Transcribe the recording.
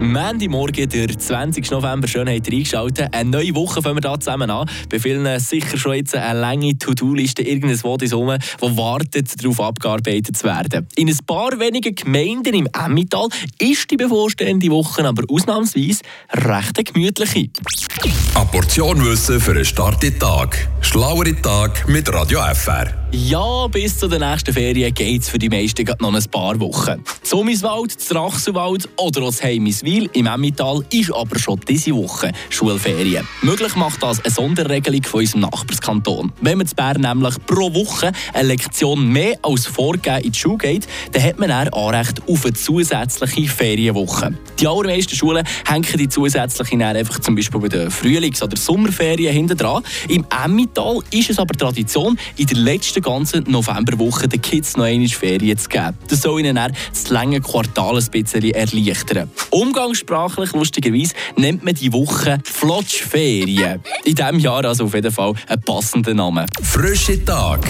Mandy Morgen, der 20. November, schön habt ihr eingeschaltet. Eine neue Woche fangen wir da zusammen an. Bei vielen sicher schon jetzt eine lange To-Do-Liste, irgendwas wo das rum, wo wartet, darauf abgearbeitet zu werden. In ein paar wenigen Gemeinden im Emmental ist die bevorstehende Woche aber ausnahmsweise recht eine gemütliche. Eine Portion Wissen für einen starken Tag. Schlauere Tag mit Radio FR. Ja, bis zu den nächsten Ferien geht es für die meisten noch ein paar Wochen. Zummiswald, Drachsenwald oder auch Heimiswil im Emmental ist aber schon diese Woche Schulferien. Möglich macht das eine Sonderregelung von unserem Nachbarskanton. Wenn man zu Bern nämlich pro Woche eine Lektion mehr als vorgegeben in die Schule geht, dann hat man dann Anrecht auf eine zusätzliche Ferienwoche. Die allermeisten Schulen hängen die zusätzliche dann einfach zum Beispiel bei den Frühlings- oder Sommerferien hinten dran. Im Emmental ist es aber Tradition, in der letzten ganzen Novemberwoche den Kids noch einmal Ferien zu geben. Das soll ihnen dann das lange Quartal ein bisschen erleichtern. Umgangssprachlich, lustigerweise, nennt man die Woche Flotschferien. In diesem Jahr also auf jeden Fall ein passender Name. Frische Tag.